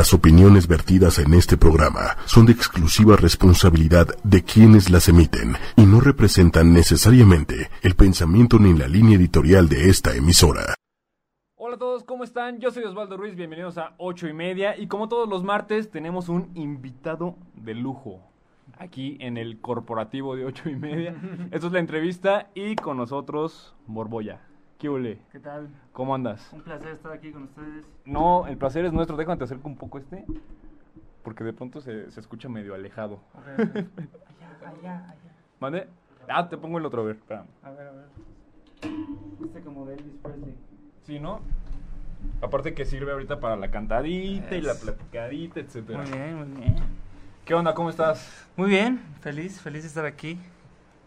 Las opiniones vertidas en este programa son de exclusiva responsabilidad de quienes las emiten y no representan necesariamente el pensamiento ni la línea editorial de esta emisora. Hola a todos, ¿cómo están? Yo soy Osvaldo Ruiz, bienvenidos a 8 y media y como todos los martes tenemos un invitado de lujo aquí en el corporativo de 8 y media. Esto es la entrevista y con nosotros Borboya. ¿Qué ole? ¿Qué tal? ¿Cómo andas? Un placer estar aquí con ustedes. No, el placer es nuestro. Déjame te acerco un poco este. Porque de pronto se, se escucha medio alejado. Ver. allá, allá, allá. ¿Mande? Ah, te pongo el otro, a ver. espérame. A ver, a ver. Este como de Elvis Presley. Sí, ¿no? Aparte que sirve ahorita para la cantadita y la platicadita, etcétera. Muy bien, muy bien. ¿Qué onda? ¿Cómo estás? Muy bien, feliz, feliz de estar aquí.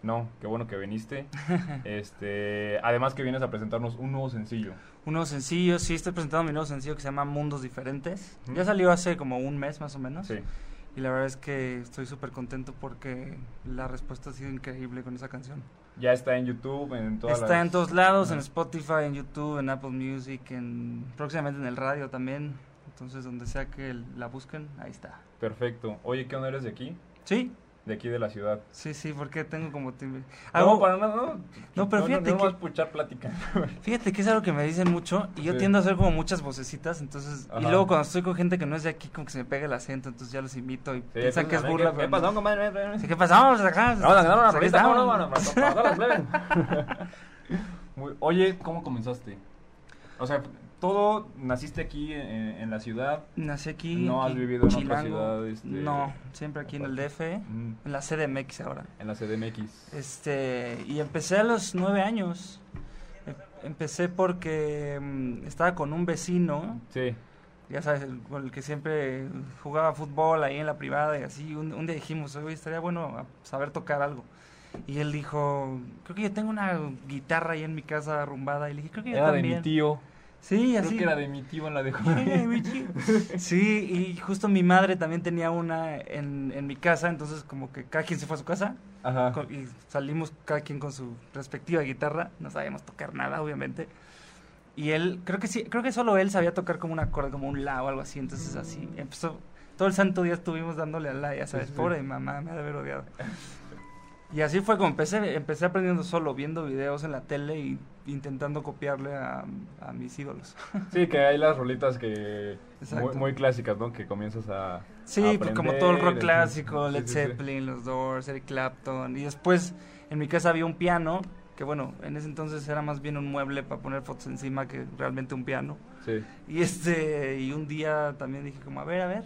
No, qué bueno que viniste. este, además que vienes a presentarnos un nuevo sencillo. Un nuevo sencillo, sí, estoy presentando mi nuevo sencillo que se llama Mundos Diferentes. Ya salió hace como un mes más o menos. Sí. Y la verdad es que estoy súper contento porque la respuesta ha sido increíble con esa canción. Ya está en YouTube, en todas Está las- en todos lados, en. Spotify, en YouTube, en Apple Music, en próximamente en el radio también. Entonces, donde sea que la busquen, ahí está. Perfecto. Oye, ¿qué onda eres de aquí? Sí, De aquí de la ciudad. sí, sí, porque tengo como... timbre. No, Hago- para nada, no. No, pero fíjate no, que- vas a escuchar plática. Fíjate que es algo que me dicen mucho y yo Sí. tiendo a hacer como muchas vocecitas, entonces... Y luego cuando estoy con gente que no es de aquí, como que se me pega el acento, entonces ya los invito y Sí, piensan que es burla. ¿Qué, qué no. pasó, compadre? ¿Qué pasó? Vamos acá. Vamos a ganar una Pues aquí rolita, estamos. ¿cómo no? Plebes. Muy- Oye, ¿cómo comenzaste? O sea, todo, naciste aquí en, en la ciudad. Nací aquí. ¿No has vivido en otra Chilango. ciudad, este, No, siempre aquí en el DF, Mm, en la CDMX ahora. En la CDMX. Este, y empecé a los nueve años. Em- Empecé porque mm, estaba con un vecino, Sí. ya sabes, el- con el que siempre jugaba fútbol ahí en la privada y así. Un, un día dijimos, oye, estaría bueno saber tocar algo. Y él dijo, creo que yo tengo una guitarra ahí en mi casa arrumbada. Y le dije, creo que yo Era de también. mi tío. Sí, Creo así. que era de mi tío en la de Era de mi tío. Sí, y justo mi madre también tenía una en, en mi casa, entonces como que cada quien se fue a su casa Ajá. y salimos cada quien con su respectiva guitarra, no sabíamos tocar nada, obviamente. Y él, creo que sí, creo que solo él sabía tocar como un acorde, como un la o algo así, entonces así empezó. Todo el santo día estuvimos dándole al la, ya sabes, Sí, sí. pobre mi mamá, me ha de haber odiado. Y así fue como empecé, empecé aprendiendo solo, viendo videos en la tele y intentando copiarle a, a mis ídolos. Sí, que hay las rolitas que muy, muy clásicas, ¿no? Que comienzas a Sí, a pues como todo el rock aprender, clásico, Led sí, sí. Zeppelin, los Doors, Eric Clapton. Y después en mi casa había un piano, que bueno, en ese entonces era más bien un mueble para poner fotos encima que realmente un piano. Sí. Y este, y un día también dije como, a ver, a ver,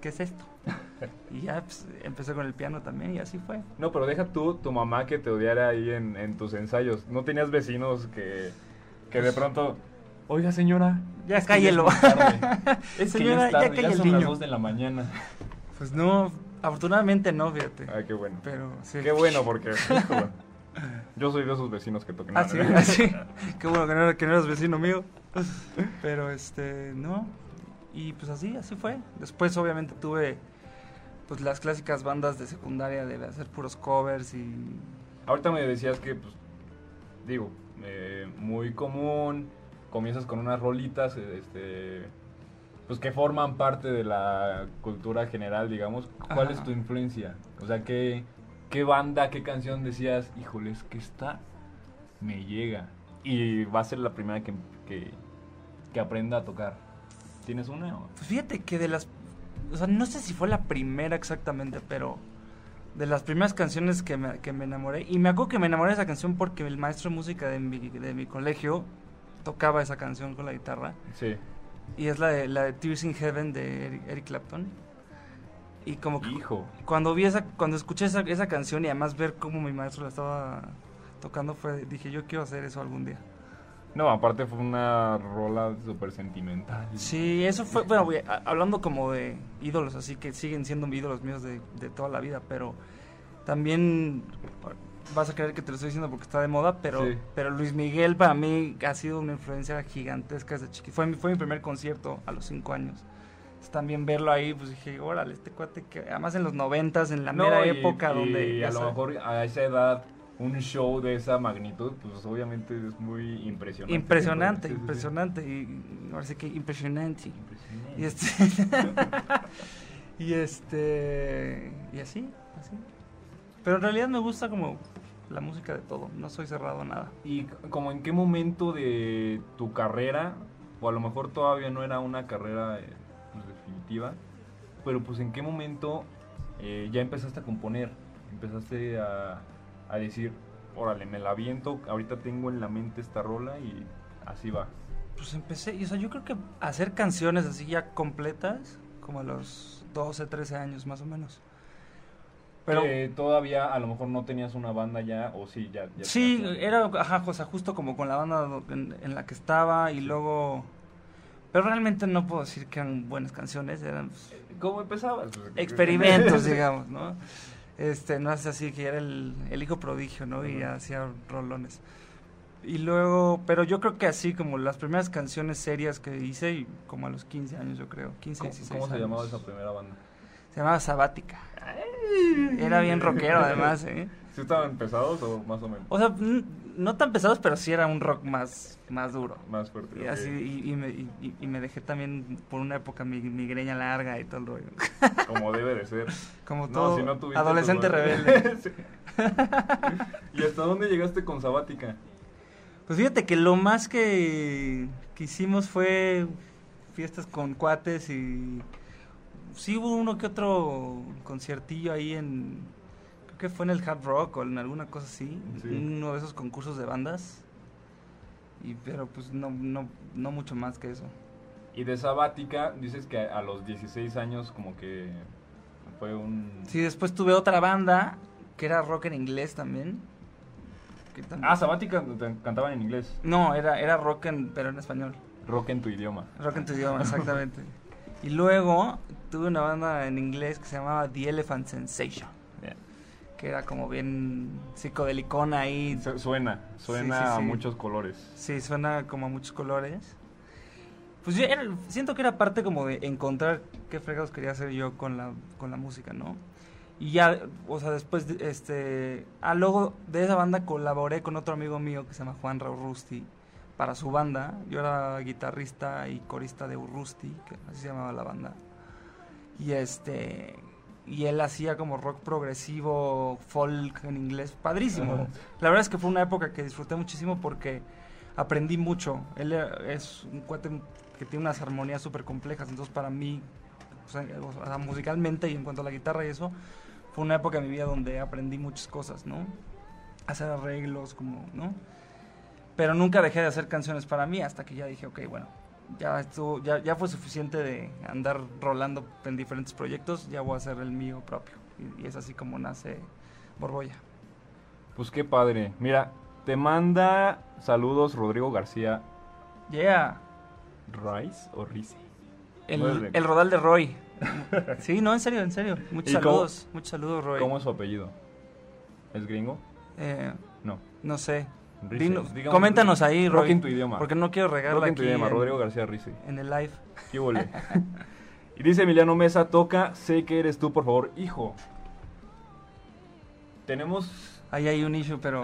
¿qué es esto? Y ya pues, empecé con el piano también y así fue. No, pero deja tú tu mamá que te odiara ahí en, en tus ensayos. ¿No tenías vecinos que, que de pronto... Oiga, señora. Ya es cállelo. es. Es que Señora, ya es ya tarde, calla el son las niño. 2 de la mañana. Pues no, afortunadamente no, fíjate. Ay, qué bueno. Pero sí. Qué bueno, porque... yo soy de esos vecinos que tocan. Ah, sí, ah, sí. Qué bueno que no, que no eras vecino mío. Pero este, no. Y pues así, así fue. Después obviamente tuve pues las clásicas bandas de secundaria de hacer puros covers y Ahorita me decías que, pues, digo, eh, muy común, comienzas con unas rolitas, este, pues que forman parte de la cultura general, digamos. ¿Cuál Ajá. es tu influencia? O sea, ¿qué, qué banda, qué canción decías, híjole, es que esta me llega? Y va a ser la primera que, que, que aprenda a tocar. ¿Tienes una? pues fíjate que de las o sea, no sé si fue la primera exactamente, pero de las primeras canciones que me, que me enamoré y me acuerdo que me enamoré de esa canción porque el maestro de música de mi, de mi colegio tocaba esa canción con la guitarra. Sí. Y es la de, la de Tears in Heaven de Eric, Eric Clapton. Y como que Hijo. cuando vi esa, cuando escuché esa, esa canción y además ver cómo mi maestro la estaba tocando, fue, dije, yo quiero hacer eso algún día. No, aparte fue una rola súper sentimental. Sí, eso fue, bueno, a- hablando como de ídolos, así que siguen siendo ídolos míos de, de toda la vida, pero también vas a creer que te lo estoy diciendo porque está de moda, pero, Sí. pero Luis Miguel para mí ha sido una influencia gigantesca desde chiquito. Fue, mi- fue mi primer concierto a los cinco años. También verlo ahí, pues dije, órale, este cuate que además en los noventas, en la No, mera y- época y donde... a lo mejor a esa edad un show de esa magnitud, pues obviamente es muy impresionante. Impresionante, Sí, sí, sí. impresionante. Y ahora sí que impresionante. Impresionante. Y este. y este. Y así, así. Pero en realidad me gusta como la música de todo. No soy cerrado a nada. ¿Y como en qué momento de tu carrera, o a lo mejor todavía no era una carrera eh, pues, definitiva, pero pues en qué momento eh, ya empezaste a componer? Empezaste a, a decir, órale, me la aviento, ahorita tengo en la mente esta rola y así va. Pues empecé, y, o sea, yo creo que hacer canciones así ya completas, como a los 12, 13 años más o menos. Pero todavía a lo mejor no tenías una banda ya, o sí, ya. ya sí, era ajá, o sea, justo como con la banda en la que estaba y luego... Pero realmente no puedo decir que eran buenas canciones, eran pues, ¿Cómo empezabas? experimentos, digamos, ¿no? Este, no es así que era el, el hijo prodigio, ¿no? Y hacía rolones. Y luego, pero yo creo que así como las primeras canciones serias que hice, y como a los 15 años yo creo, 15, ¿Cómo, 16 cómo se años. llamaba esa primera banda? Se llamaba Sabática. Era bien rockero además, ¿eh? ¿Sí estaban pesados o más o menos? O sea, no tan pesados, pero sí era un rock más, más duro. Más fuerte. Y así, y, y me, y- y- me dejé también por una época mi migreña larga y todo el rollo. Como debe de ser. Como No, todo si no tuviste adolescente tu- rebelde. Sí. ¿Y hasta dónde llegaste con Sabática? Pues fíjate que lo más que, que hicimos fue fiestas con cuates y sí hubo uno que otro conciertillo ahí en que fue en el Hard Rock o en alguna cosa así, Sí. uno de esos concursos de bandas. Y pero pues no no no mucho más que eso. Y de Sabática, dices que a los 16 años como que fue un... Sí, después tuve otra banda que era rock en inglés también. que también- Ah, Sabática cantaban en inglés. no, era era rock en pero en español. Rock en tu idioma. Rock en tu idioma, exactamente. Y luego tuve una banda en inglés que se llamaba The Elephant Sensation. Que era como bien psicodelicona ahí. Su- Suena, suena Sí, sí, a muchos colores. Sí, suena como a muchos colores. Pues yo era- siento que era parte como de encontrar qué fregados quería hacer yo con la, con la música, ¿no? Y ya, o sea, después, de- este... Ah, luego de esa banda colaboré con otro amigo mío que se llama Juan Raúl Rusti para su banda. Yo era guitarrista y corista de Urrusti, que así se llamaba la banda. Y este... Y él hacía como rock progresivo, folk en inglés, padrísimo. La verdad es que fue una época que disfruté muchísimo porque aprendí mucho. Él eh, es un cuate que tiene unas armonías súper complejas, entonces para mí, o sea, musicalmente y en cuanto a la guitarra y eso, fue una época de mi vida donde aprendí muchas cosas, ¿no? Hacer arreglos, como, ¿no? Pero nunca dejé de hacer canciones para mí hasta que ya dije, ok, bueno, ya, estuvo, ya, ya fue suficiente de andar rolando en diferentes proyectos, ya voy a hacer el mío propio. Y, y es así como nace Borbolla. Pues qué padre. Mira, te manda saludos Rodrigo García Yeah. Rice o Rice. El, el rodal de Roy. Sí, no, en serio, en serio. Muchos ¿Y cómo- saludos, muchos saludos, Roy. ¿Cómo es su apellido? ¿Es gringo? Eh, No. no sé. Coméntanos ahí, Rock Roy. en tu idioma. Porque no quiero regarla Rock en tu aquí idioma, en, Rodrigo García Rice. en el live. ¿Qué huele? y dice Emiliano Mesa, toca, sé que eres tú, por favor, hijo. Tenemos... Ahí hay un issue, pero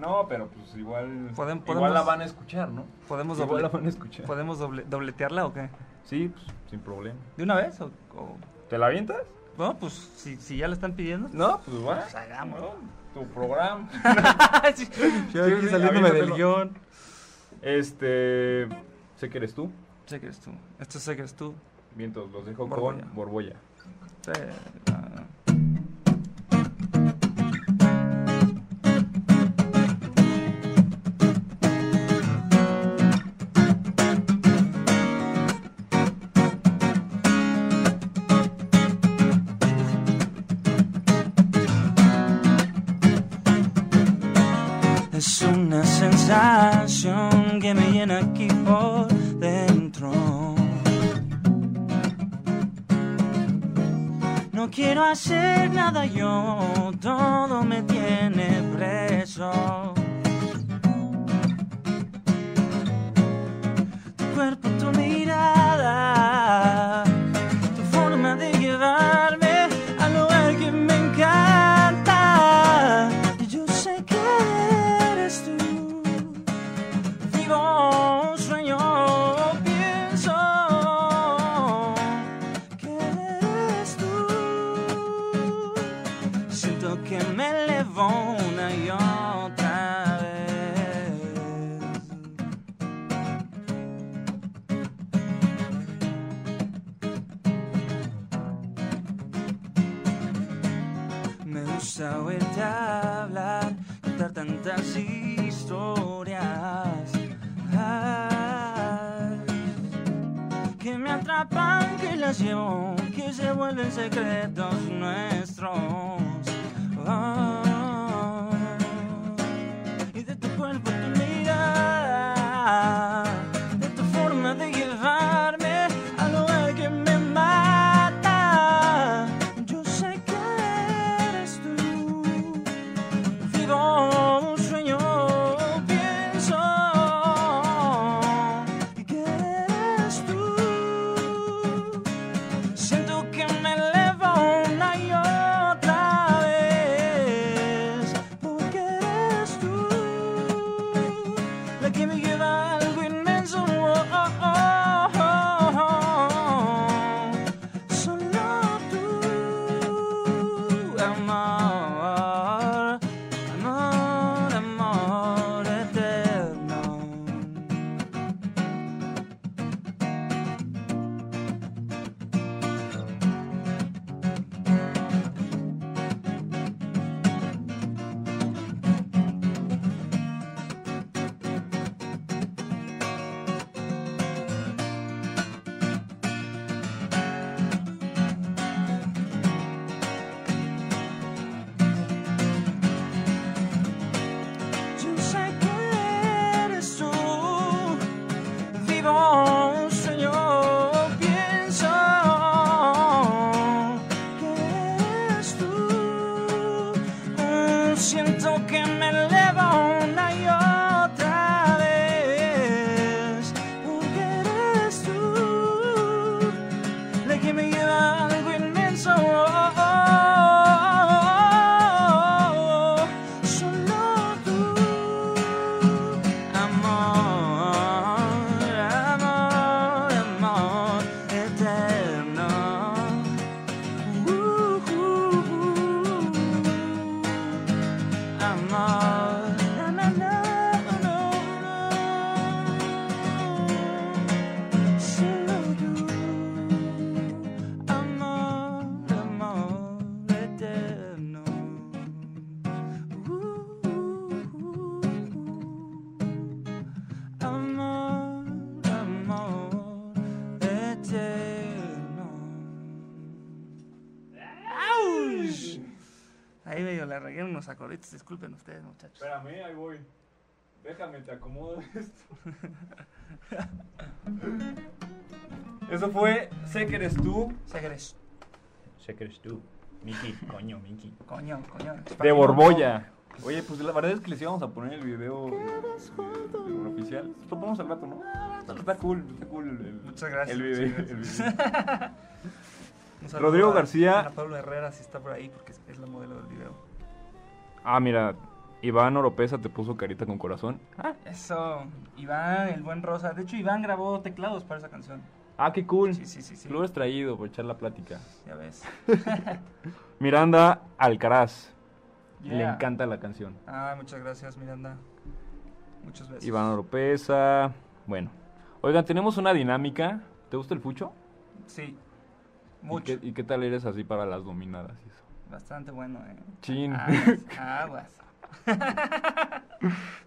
no, pero pues igual... Podem- igual podemos- la van a escuchar, ¿no? podemos, Igual doble- la van a escuchar. ¿podemos doble- dobletearla o qué? Sí, pues, sin problema. ¿De una vez? O, o- ¿Te la avientas? Bueno, pues si, si ya la están pidiendo. No, pues va. Pues hagámoslo. Tu programa. Sí, yo aquí sí, saliéndome del guion. Este... Sé que eres tú. Sé que eres tú. Esto sé que eres tú. Vientos, los dejo Borbolla. con Borbolla. Sí, hacer nada yo, todo me tiene preso. Unos acorditos, disculpen ustedes, muchachos. Espérame, ahí voy. Déjame, te acomodo esto. Eso fue Sé que eres tú. Sé que eres Sé que eres tú. Miki, coño, Miki. coño, coño. De Borbolla. Oye, pues la verdad es que les íbamos a poner el video eh, de- de- oficial. Lo ponemos al rato, ¿no? Está cool, está cool el, el- Muchas gracias, el video. el video. Rodrigo a- García. A Pablo Herrera, si está por ahí, porque es, es la modelo del video. Ah, mira, Iván Oropesa te puso carita con corazón. Eso, Iván, el buen Rosa. De hecho, Iván grabó teclados para esa canción. Ah, qué cool. Sí, sí, sí, sí. Lo hubieras traído por echar la plática. Ya ves. Miranda Alcaraz. Le encanta la canción. Ah, muchas gracias, Miranda. Muchos besos. Iván Oropesa. Bueno. Oigan, tenemos una dinámica. ¿Te gusta el fucho? Sí, ¿Y mucho. qué, y qué tal eres así para las dominadas y eso? Bastante bueno, eh. Chin. Aguas, aguas.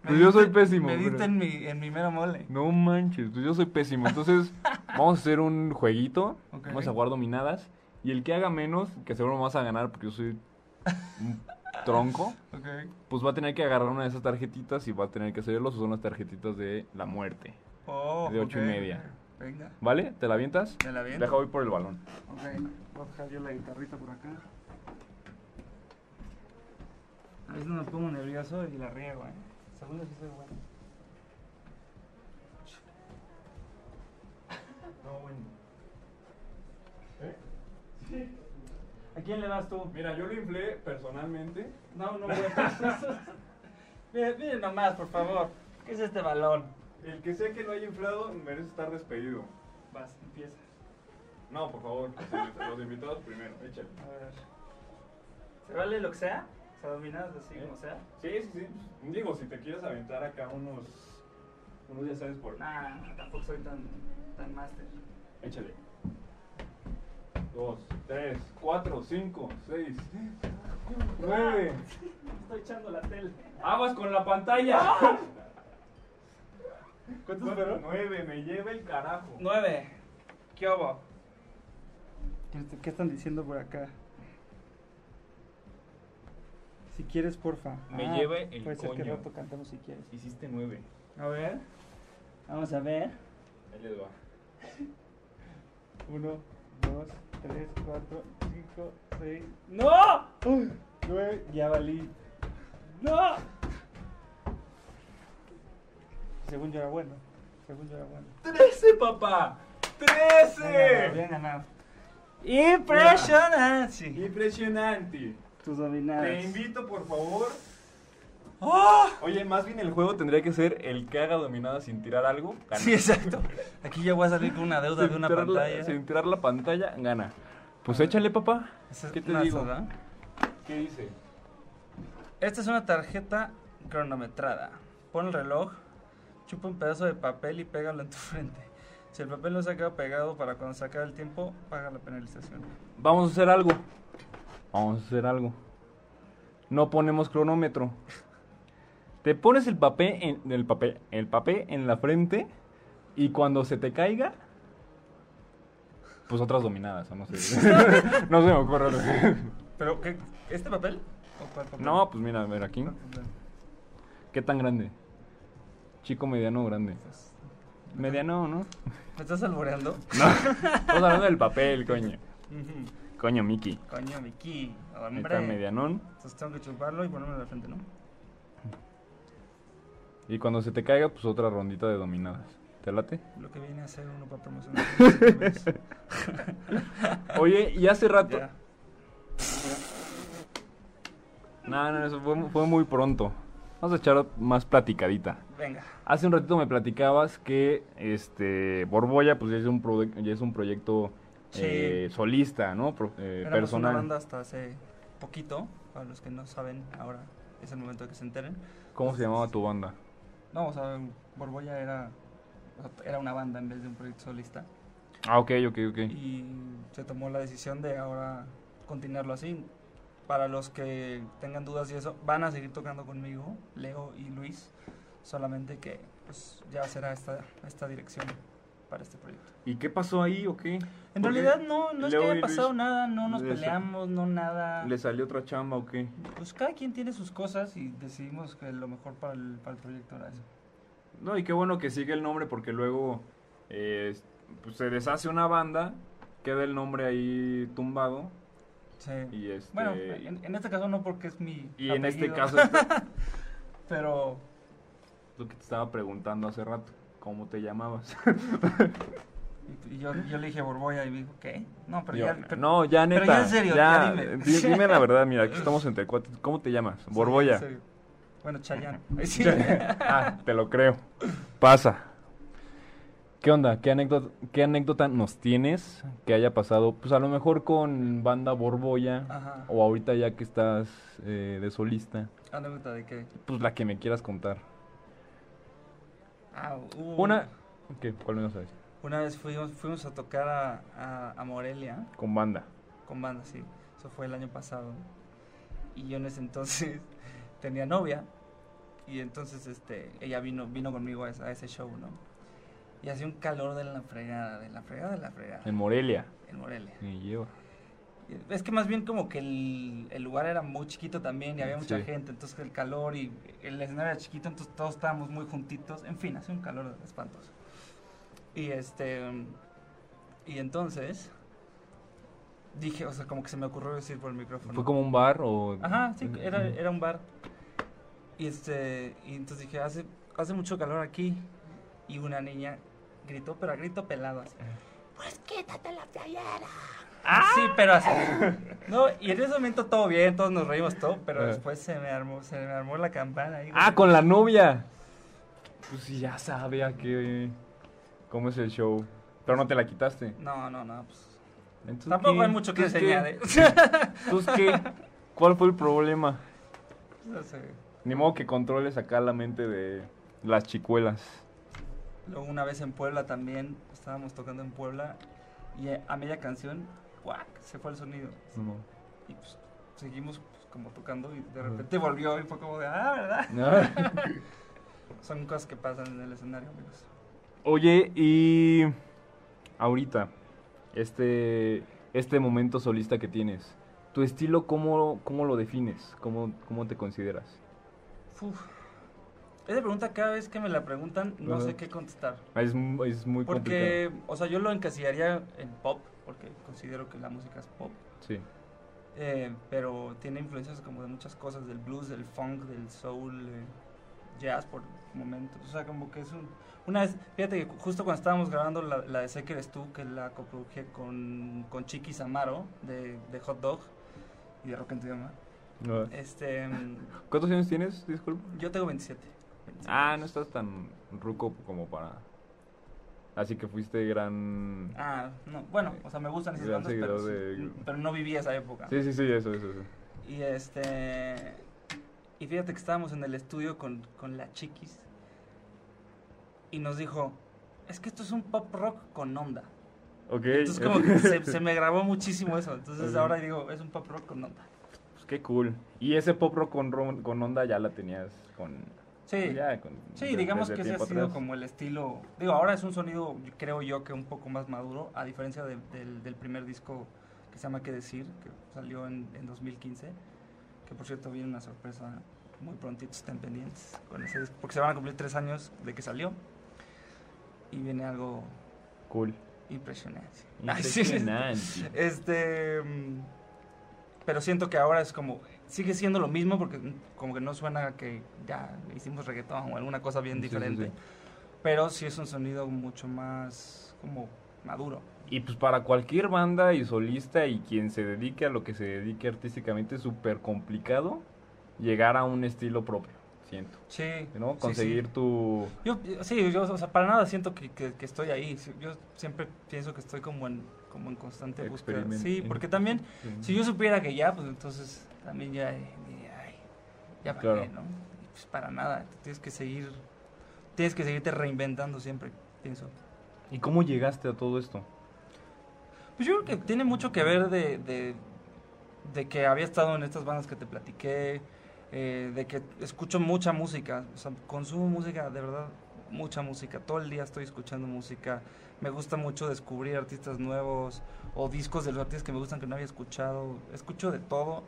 Pues yo soy pésimo, Medita pero- en mi, en mi mero mole. No manches, pues yo soy pésimo. Entonces, vamos a hacer un jueguito. Vamos a jugar dominadas. Y el que haga menos, que seguro me vas a ganar porque yo soy un tronco, Ok. pues va a tener que agarrar una de esas tarjetitas y va a tener que hacerlo. Son las tarjetitas de la muerte. Oh, De ocho y media. Venga, ¿Vale? ¿Te la avientas? me la viento. Deja voy por el balón. Ok, voy a dejar yo la guitarrita por acá. A veces no me pongo nervioso y la riego, eh. Segundo sí soy bueno. No, bueno. ¿A quién le das tú? Mira, yo lo inflé personalmente. No, no, güey. miren, miren nomás, por favor. ¿Qué es este balón? El que sé que lo haya inflado merece estar despedido. Vas, empieza. No, por favor, los invitados primero, échale. A ver. ¿Se vale lo que sea? Dominadas así ¿Eh? como sea. Sí, sí, sí. Digo, si te quieres aventar acá unos. Unos ya sabes por. Nah, no, tampoco soy tan, tan máster. Échale. Dos, tres, cuatro, cinco, seis. Nueve. Estoy echando la tele. Aguas con la pantalla. ¿Cuántos fueron? Nueve, me lleva el carajo. Nueve. ¿Qué hubo? ¿Qué, qué están diciendo por acá? Si quieres, porfa. Me lleve el Puede ser que coño. rato cantamos si quieres. Hiciste nueve. A ver. Vamos a ver. Ahí les va. Uno, dos, tres, cuatro, cinco, seis. ¡No! Uy, Nueve. Ya valí. ¡No! Según yo era bueno. Según yo era bueno. ¡Trece, papá! ¡Trece! Bien ganado. Impresionante. Impresionante. Tus dominadas. Te invito, por favor. ¡Oh! Oye, más bien el juego tendría que ser el que haga dominada sin tirar algo. Gana. Sí, exacto. Aquí ya voy a salir con una deuda Sin de una tirar la- pantalla. sin tirar la pantalla, gana. Pues échale, papá. ¿Qué te digo? soda. ¿Qué dice? Esta es una tarjeta cronometrada. Pon el reloj, chupa un pedazo de papel y pégalo en tu frente. Si el papel no se ha quedado pegado para cuando se acabe el tiempo, paga la penalización. Vamos a hacer algo. Vamos a hacer algo. No ponemos cronómetro. Te pones el papel en el papel, el papel en la frente y cuando se te caiga pues otras dominadas, o no sé. no se me ocurre. ¿Pero qué? ¿Este papel? ¿O cuál papel? No, pues mira, a ver aquí. ¿Cuál papel? ¿Qué tan grande? Chico, mediano o grande. Pues, Mediano, ¿no? ¿Me estás alboreando? No. Estamos hablando del papel, coño. Coño, Mickey. Coño, Miki. Está medianón. Entonces tengo que chuparlo y ponerme en la frente, ¿no? Y cuando se te caiga, pues otra rondita de dominadas. ¿Te late? Lo que viene a ser uno para promocionar. Oye, y hace rato. ya. No, no, eso fue, fue muy pronto. Vamos a echar más platicadita. Venga. Hace un ratito me platicabas que este Borbolla pues ya es un, ya es un proyecto Sí. eh, solista, ¿no? Pro- eh, personal. una banda hasta hace poquito. Para los que no saben, ahora es el momento de que se enteren. ¿Cómo se llamaba tu banda? No, o sea, Borbolla era, era una banda en vez de un proyecto solista. Ah, ok, ok, ok. Y se tomó la decisión de ahora continuarlo así. Para los que tengan dudas y eso, van a seguir tocando conmigo, Leo y Luis. Solamente que pues, ya será esta, esta dirección para este proyecto. ¿Y qué pasó ahí o qué? En realidad no, no es Leo que haya Luis pasado nada, no nos peleamos, no nada. ¿Le salió otra chamba o qué? Pues cada quien tiene sus cosas y decidimos que lo mejor para el, para el proyecto era eso. No, y qué bueno que sigue el nombre porque luego eh, pues, se deshace una banda, queda el nombre ahí tumbado Sí. y este... bueno, en, en este caso no porque es mi y en este caso pero lo que te estaba preguntando hace rato, ¿cómo te llamabas? y, yo, yo le dije Borbolla y me dijo, ¿qué? No, pero Yo, ya pero- no, ya pero neta. ya en serio, ya dime. di- dime la verdad, mira, aquí estamos entre cuatro. ¿Cómo te llamas? Sí, en serio. Bueno, Chayanne. Ay, sí. ah, te lo creo. Pasa. ¿Qué onda? ¿Qué anécdota, ¿Qué anécdota nos tienes que haya pasado? Pues a lo mejor con banda Borbolla Ajá. o ahorita ya que estás eh, de solista. Anécdota de que Pues la que me quieras contar. Ah, hubo- Una... ¿Qué? ¿Cuál me vas a decir? una vez fuimos fuimos a tocar a, a, a Morelia Con banda. con banda, sí. Eso fue el año pasado. Y yo en ese entonces tenía novia. Y entonces este ella vino vino conmigo a ese, a ese show, ¿no? Y hacía un calor de la fregada, de la fregada, de la fregada. En Morelia. En Morelia. Me lleva. Es que más bien como que el, el lugar era muy chiquito también y había mucha Sí. gente, entonces el calor y el escenario era chiquito, entonces todos estábamos muy juntitos. En fin, hacía un calor espantoso. Y este. Y entonces. Dije, o sea, como que se me ocurrió decir por el micrófono. ¿Fue como un bar o...? Ajá, sí, era, era un bar. Y este. Y entonces dije, hace, hace mucho calor aquí. Y una niña gritó, pero a grito pelado así. Pues quítate la playera. Sí, pero así. No, y en ese momento todo bien, todos nos reímos todo, pero Eh. después se me armó, se me armó la campana ahí. Ah, con la novia. Pues sí, ya sabía que... ¿Cómo es el show? Pero no te la quitaste. No, no, no, pues. Entonces, Tampoco ¿qué? hay mucho que enseñar, ¿eh? Entonces, ¿qué? ¿Cuál fue el problema? No sé. Ni modo que controles acá la mente de las chicuelas. Luego una vez en Puebla también, estábamos tocando en Puebla y a media canción, se fue el sonido. Y pues seguimos pues, como tocando y de repente volvió y fue como de, ah, ¿verdad? No. Son cosas que pasan en el escenario, amigos. Oye, y ahorita, este, este momento solista que tienes, ¿tu estilo cómo, cómo lo defines? ¿Cómo, ¿Cómo te consideras? Uf. Esa pregunta cada vez que me la preguntan no sé qué contestar. Es, es muy Porque, o sea, yo lo encasillaría en pop, porque considero que la música es pop. Sí. Eh, pero tiene influencias como de muchas cosas, del blues, del funk, del soul, eh, jazz por momentos. O sea, como que es un... Una vez, fíjate que justo cuando estábamos grabando la, la de Sé que eres tú, que la coproduje con, con Chiqui Samaro, de, de Hot Dog y de Rock en tu idioma. Este, mm, ¿Cuántos años tienes? Disculpa. yo tengo 27. 27 Ah, no estás tan ruco como para... Así que fuiste gran... Ah, no, bueno, o sea, me gustan esas bandas, pero, de- pero no viví esa época. Sí, sí, sí, eso, eso, eso. Y este. Y fíjate que estábamos en el estudio con, con la chiquis. Y nos dijo: Es que esto es un pop rock con onda. Ok. Entonces, como que se, se me grabó muchísimo eso. Entonces, ahora digo: Es un pop rock con onda. Pues qué cool. Y ese pop rock con, con onda ya la tenías con... Sí. pues ya, con- Sí, de- digamos que ese ha sido atrás. como el estilo. Digo, ahora es un sonido, creo yo, que un poco más maduro, a diferencia de- del, del primer disco que se llama ¿Qué decir? que salió en, en 2015. Que por cierto, viene una sorpresa muy prontito, estén pendientes con ese disco, porque se van a cumplir tres años de que salió. Y viene algo Cool. impresionante. Ay, sí, sí. Impresionante. Este. mm, Pero siento que ahora es como. Sigue siendo lo mismo porque como que no suena que ya hicimos reggaetón o alguna cosa bien Sí, sí, diferente. sí. Pero sí es un sonido mucho más como maduro. Y pues para cualquier banda y solista y quien se dedique a lo que se dedique artísticamente es súper complicado llegar a un estilo propio, siento. Sí. ¿No? sí, Conseguir sí. tu... Yo, sí, yo, o sea, para nada siento que, que- que estoy ahí. Sí, Yo siempre pienso que estoy como en, como en constante búsqueda. Sí, porque también, Sí. si yo supiera que ya, pues entonces también ya, eh, ay, ya para Claro. qué, ¿no? Pues para nada, tienes que seguir, tienes que seguirte reinventando siempre, pienso. ¿Y cómo llegaste a todo esto? Pues yo creo que tiene mucho que ver de, de, de que había estado en estas bandas que te platiqué, eh, de que escucho mucha música, o sea, consumo música, de verdad, mucha música. Todo el día estoy escuchando música. Me gusta mucho descubrir artistas nuevos o discos de los artistas que me gustan que no había escuchado. Escucho de todo.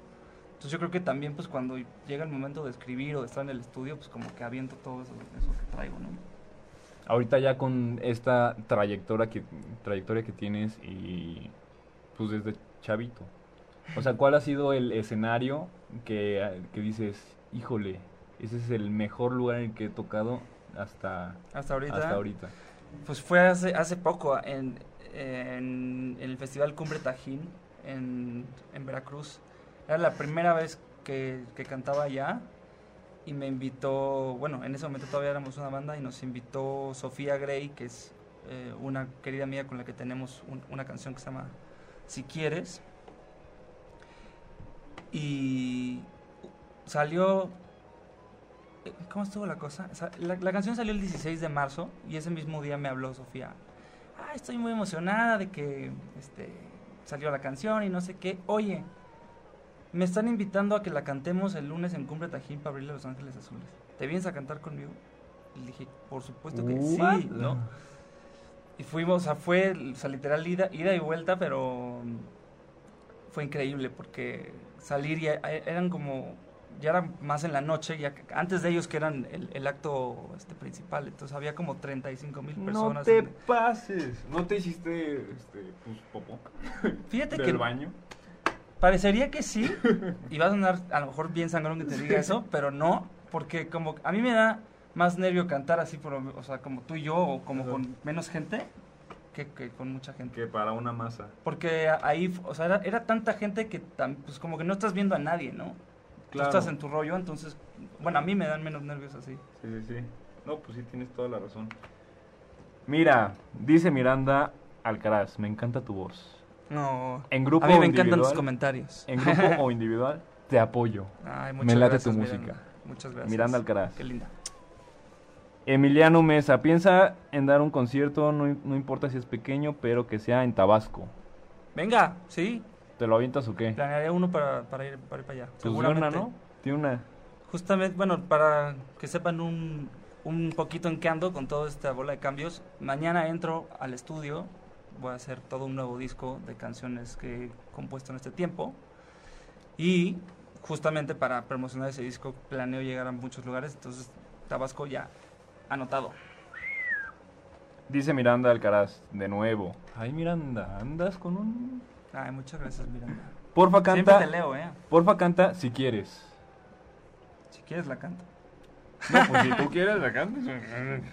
Entonces yo creo que también pues cuando llega el momento de escribir o de estar en el estudio, pues como que aviento todo eso, eso que traigo, ¿no? Ahorita ya con esta trayectoria que, trayectoria que tienes y pues desde chavito. O sea, ¿cuál ha sido el escenario que, que dices, híjole, ese es el mejor lugar en el que he tocado hasta, Hasta ahorita. hasta ahorita? Pues fue hace, hace poco en, en, en el Festival Cumbre Tajín en, en Veracruz. Era la primera vez que, que cantaba allá y me invitó, bueno, en ese momento todavía éramos una banda y nos invitó Sofía Gray, que es eh, una querida amiga con la que tenemos un- una canción que se llama Si Quieres. Y salió eh, ¿Cómo estuvo la cosa? La canción salió el 16 de marzo y ese mismo día me habló Sofía. Ah, estoy muy emocionada de que este, salió la canción y no sé qué. Oye, me están invitando a que la cantemos el lunes en Cumbre Tajín para abrirle Los Ángeles Azules. ¿Te vienes a cantar conmigo? Y le dije, por supuesto que sí, ¿no? Y fuimos, o sea, fue, o sea, literal ida, ida y vuelta, pero mm, fue increíble porque salir y a- eran como, ya era más en la noche, ya antes de ellos que eran el, el acto este, principal, entonces había como 35 mil No personas. te en- pases. ¿No te hiciste este, pues, popó Fíjate del que baño? Parecería que sí, y va a sonar a lo mejor bien sangrón que te diga eso, pero no, porque como a mí me da más nervio cantar así, por, o sea, como tú y yo, o como Ajá. con menos gente, que, que con mucha gente. Que para una masa. Porque ahí, o sea, era, era tanta gente que tam- pues como que no estás viendo a nadie, ¿no? Tú estás en tu rollo, entonces, bueno, a mí me dan menos nervios así. Sí, sí, sí. No, pues sí, tienes toda la razón. Mira, dice Miranda Alcaraz, me encanta tu voz. No. En grupo a mí me encantan tus individual, comentarios. En grupo o individual, te apoyo. Ay, me muchas late gracias, tu Miranda. música. Muchas gracias. Miranda Alcaraz. Qué linda. Emiliano Mesa, piensa en dar un concierto, no, no importa si es pequeño, pero que sea en Tabasco. Venga, sí. ¿Te lo avientas o qué? Planearía uno para, para, ir, para ir para allá. Pues seguramente. una, ¿no? Tiene una... Justamente, bueno, para que sepan un, un poquito en qué ando con toda esta bola de cambios, mañana entro al estudio, voy a hacer todo un nuevo disco de canciones que he compuesto en este tiempo y justamente para promocionar ese disco planeo llegar a muchos lugares, entonces Tabasco ya anotado. Dice Miranda Alcaraz, de nuevo. Ay, Miranda, andas con un... Ay, muchas gracias, Miranda. Porfa, Siempre canta... te leo, ¿eh? Porfa, canta si quieres. Si quieres la canto. No, pues si tú quieres, la cantas.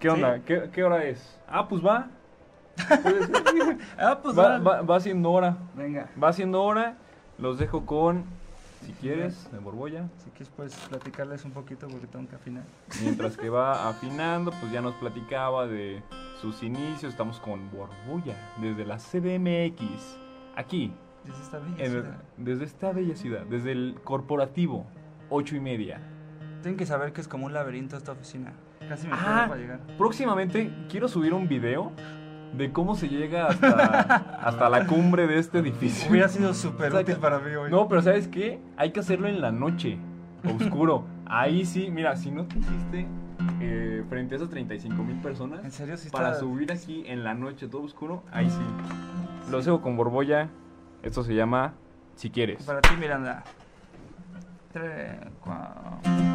¿Qué onda? ¿Qué, qué hora es? Ah, pues va. Ah, pues va, va. va, siendo hora. Venga. Va siendo hora. Los dejo con, si quieres, de borbolla. Si quieres puedes platicarles un poquito porque tengo que afinar. Mientras que va afinando, pues ya nos platicaba de sus inicios. Estamos con borbolla desde la CDMX. Aquí, Desde esta bella en ciudad. desde esta bella ciudad, desde el corporativo, ocho y media. Tienen que saber que es como un laberinto esta oficina. Casi me Ah. para llegar. Próximamente quiero subir un video de cómo se llega hasta, hasta la cumbre de este edificio. Hubiera sido súper O sea, útil para mí hoy. No, pero ¿sabes qué? Hay que hacerlo en la noche, oscuro. Ahí sí, mira, si no te hiciste eh, frente a esas 35 mil personas, En serio, sí para subir aquí en la noche todo oscuro, ahí sí. Lo dejo con borbolla. Esto se llama Si quieres. Para ti, Miranda. Tres, cuatro.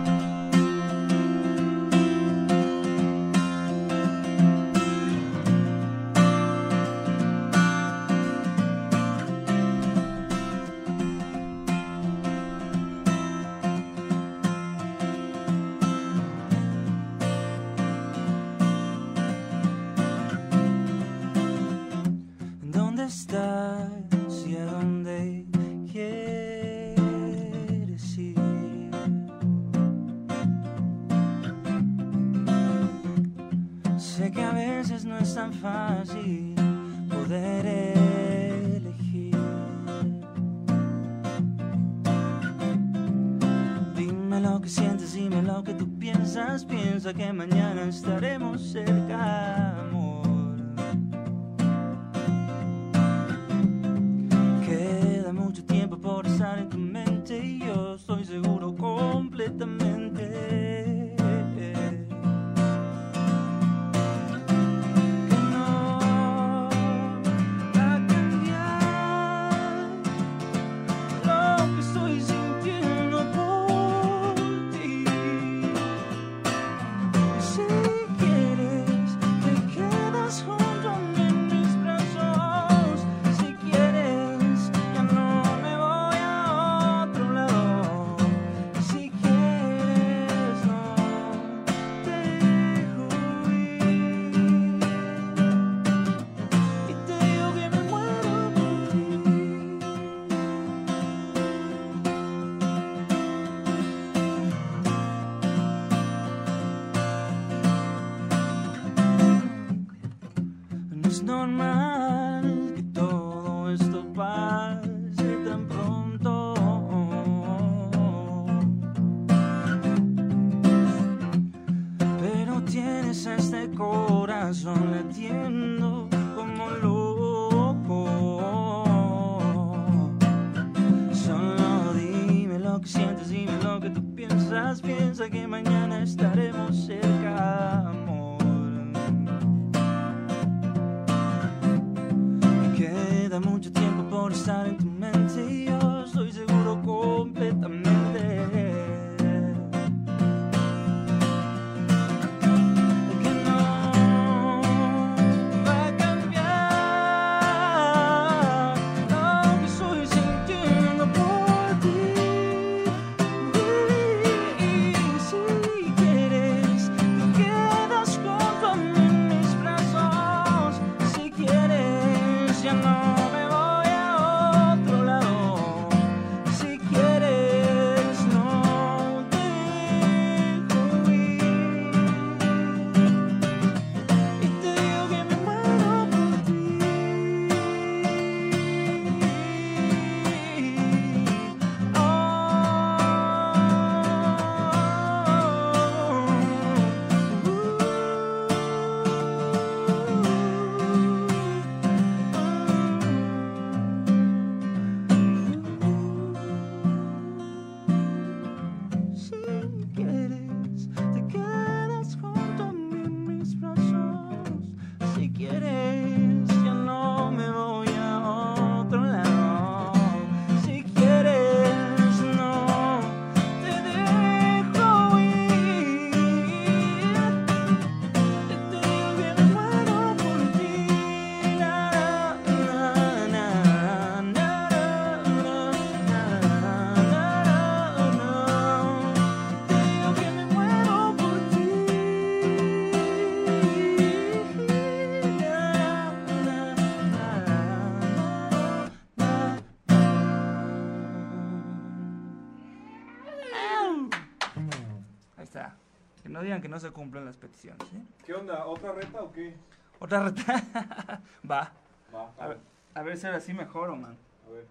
Las peticiones, ¿eh? ¿Qué onda? ¿Otra reta o qué? Otra reta. Va. Va, A ver, a ver si ahora sí mejoro, man. a ver.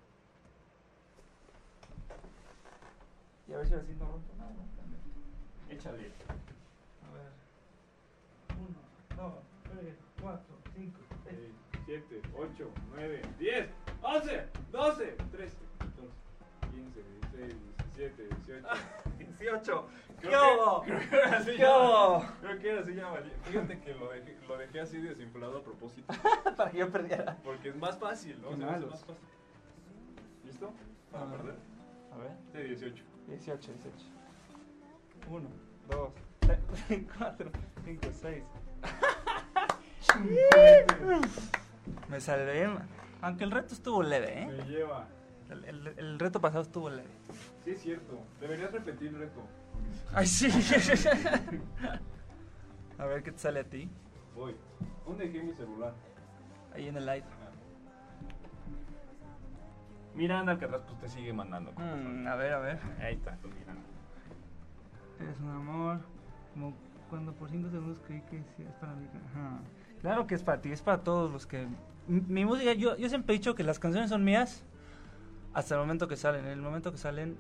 Y a ver si ahora sí no rompo nada. también. Échale. A ver. Uno, dos, tres, cuatro, cinco, seis. 7, 8, 9, 10, 11, 12, 13, 14, 15, 16, 17, 18. 18. ¿Qué Creo hubo? que- creo que ahora sí ¿Qué ya- hubo? Creo que ahora sí ya valía. Fíjate que lo dejé, lo dejé así desinflado a propósito. Para que yo perdiera. Porque es más fácil, ¿no? Qué Se me hace malos. más fácil. ¿Listo? Para Ah. perder. A ver. De 18. 18, 18. 1, 2, 3, 4, 5, 6. Me salvé, man. Aunque el reto estuvo leve, ¿eh? Me lleva. El, el- el reto pasado estuvo leve. Sí, es cierto. Deberías repetir el reto. ¡Ay, sí! A ver qué te sale a ti. Voy. ¿Dónde dejé mi celular? Ahí en el live. Miranda Alcatraz, pues te sigue mandando. Mm, a ver, a ver. Ahí está, tú Miranda. Eres un amor. Como cuando por 5 segundos creí que sí, es para mí. Ajá. Claro que es para ti, es para todos los que. Mi, mi música, yo, yo siempre he dicho que las canciones son mías hasta el momento que salen. En el momento que salen,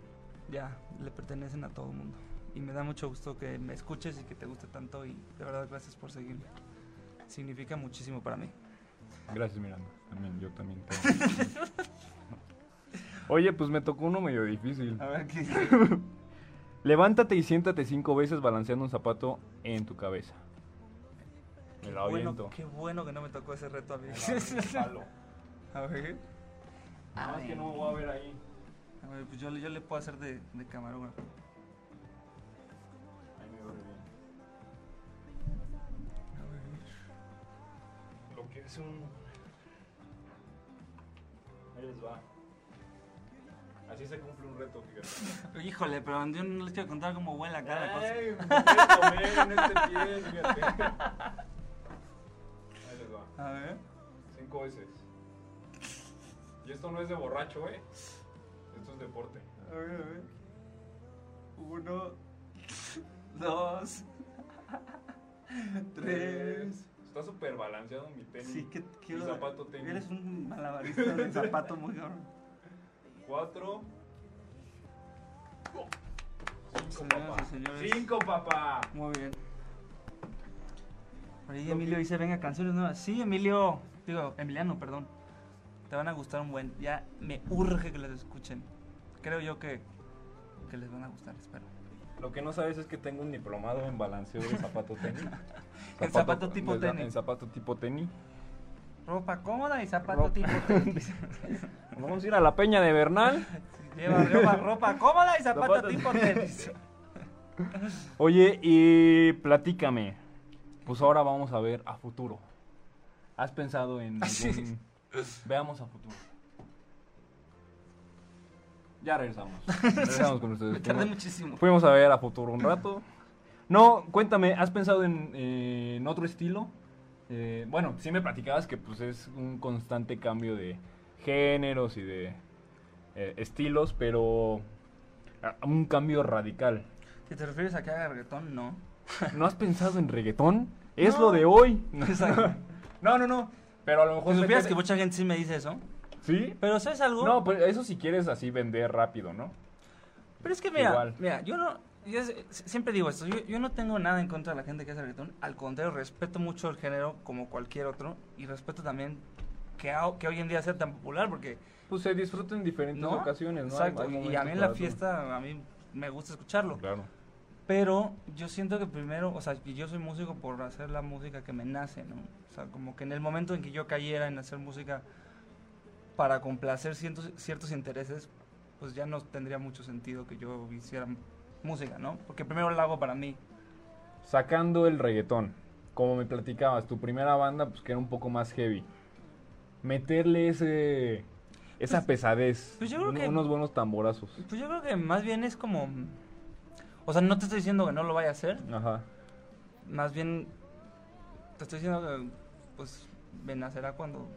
ya le pertenecen a todo el mundo. Y me da mucho gusto que me escuches y que te guste tanto. Y de verdad, gracias por seguirme. Significa muchísimo para mí. Gracias, Miranda. También, yo también. Oye, pues me tocó uno medio difícil. A ver qué. Levántate y siéntate cinco veces balanceando un zapato en tu cabeza. Me lo bueno, qué bueno que no me tocó ese reto a mí. A ver. Nada más que no me voy a ver ahí. A ver, pues yo, le- yo le puedo hacer de, de camarógrafo. Ahí me veo bien. A ver. Lo que es un... Ahí les va. Así se cumple un reto, fíjate. Híjole, pero yo no les quiero contar cómo huele cada cosa. Ay, me comer en este pie, fíjate. Ahí les va. A ver. Cinco veces. Y esto no es de borracho, ¿eh? Esto es deporte. A ver, a ver. Uno, dos, tres. Está súper balanceado mi tenis. Sí, que Mi zapato tenis. Eres un malabarista de zapato muy cabrón. Cuatro. Cinco, Señoras papá. y señores. Cinco, papá. Muy bien. Por ahí Emilio dice, venga, canciones nuevas. Sí, Emilio. Digo, Emiliano, perdón. Te van a gustar un buen. Ya me urge que las escuchen. Creo yo que, que les van a gustar, espero. Lo que no sabes es que tengo un diplomado en balanceo de zapato tenis. En zapato tipo tenis. En zapato tipo tenis. Ropa cómoda y zapato Ropa. tipo tenis. Vamos a ir a la peña de Bernal. Lleva ropa, ropa cómoda y zapato, Zapato- tipo tenis. Oye, y platícame. Pues ahora vamos a ver a futuro. ¿Has pensado en Sí. algún... Veamos a futuro. Ya regresamos. Regresamos con ustedes. Me tardé Fuimos- muchísimo. Fuimos a ver a futuro un rato. No, cuéntame, ¿has pensado en, eh, en otro estilo? Eh, bueno, sí me platicabas que pues es un constante cambio de géneros y de eh, estilos, pero a- un cambio radical. Si te refieres a que haga reggaetón, no. ¿No has pensado en reggaetón? Es No. lo de hoy. Exacto. no, no, no. Pero a lo mejor... Si supieras métele- que mucha gente sí me dice eso. ¿Sí? Pero ¿sabes algo? No, pues eso si quieres así vender rápido, ¿no? Pero es que mira, Igual. mira, yo no, yo siempre digo esto, yo, yo no tengo nada en contra de la gente que hace reggaetón, al contrario, respeto mucho el género como cualquier otro y respeto también que, hoy en día sea tan popular porque, Pues se disfruta en diferentes ¿no? ocasiones, ¿no? Exacto, Hay- hay y- a mí en la fiesta, a mí me gusta escucharlo, Claro. Pero yo siento que primero, o sea, yo soy músico por hacer la música que me nace, ¿no? O sea, como que en el momento en que yo cayera en hacer música para complacer ciertos, ciertos intereses, pues ya no tendría mucho sentido que yo hiciera música, ¿no? Porque primero lo hago para mí. Sacando el reggaetón, como me platicabas, tu primera banda, pues que era un poco más heavy. Meterle ese esa Pues- pesadez, pues yo creo un- que- unos buenos tamborazos. Pues yo creo que más bien es como... O sea, no te estoy diciendo que no lo vaya a hacer, Ajá. más bien te estoy diciendo que pues nacerá cuando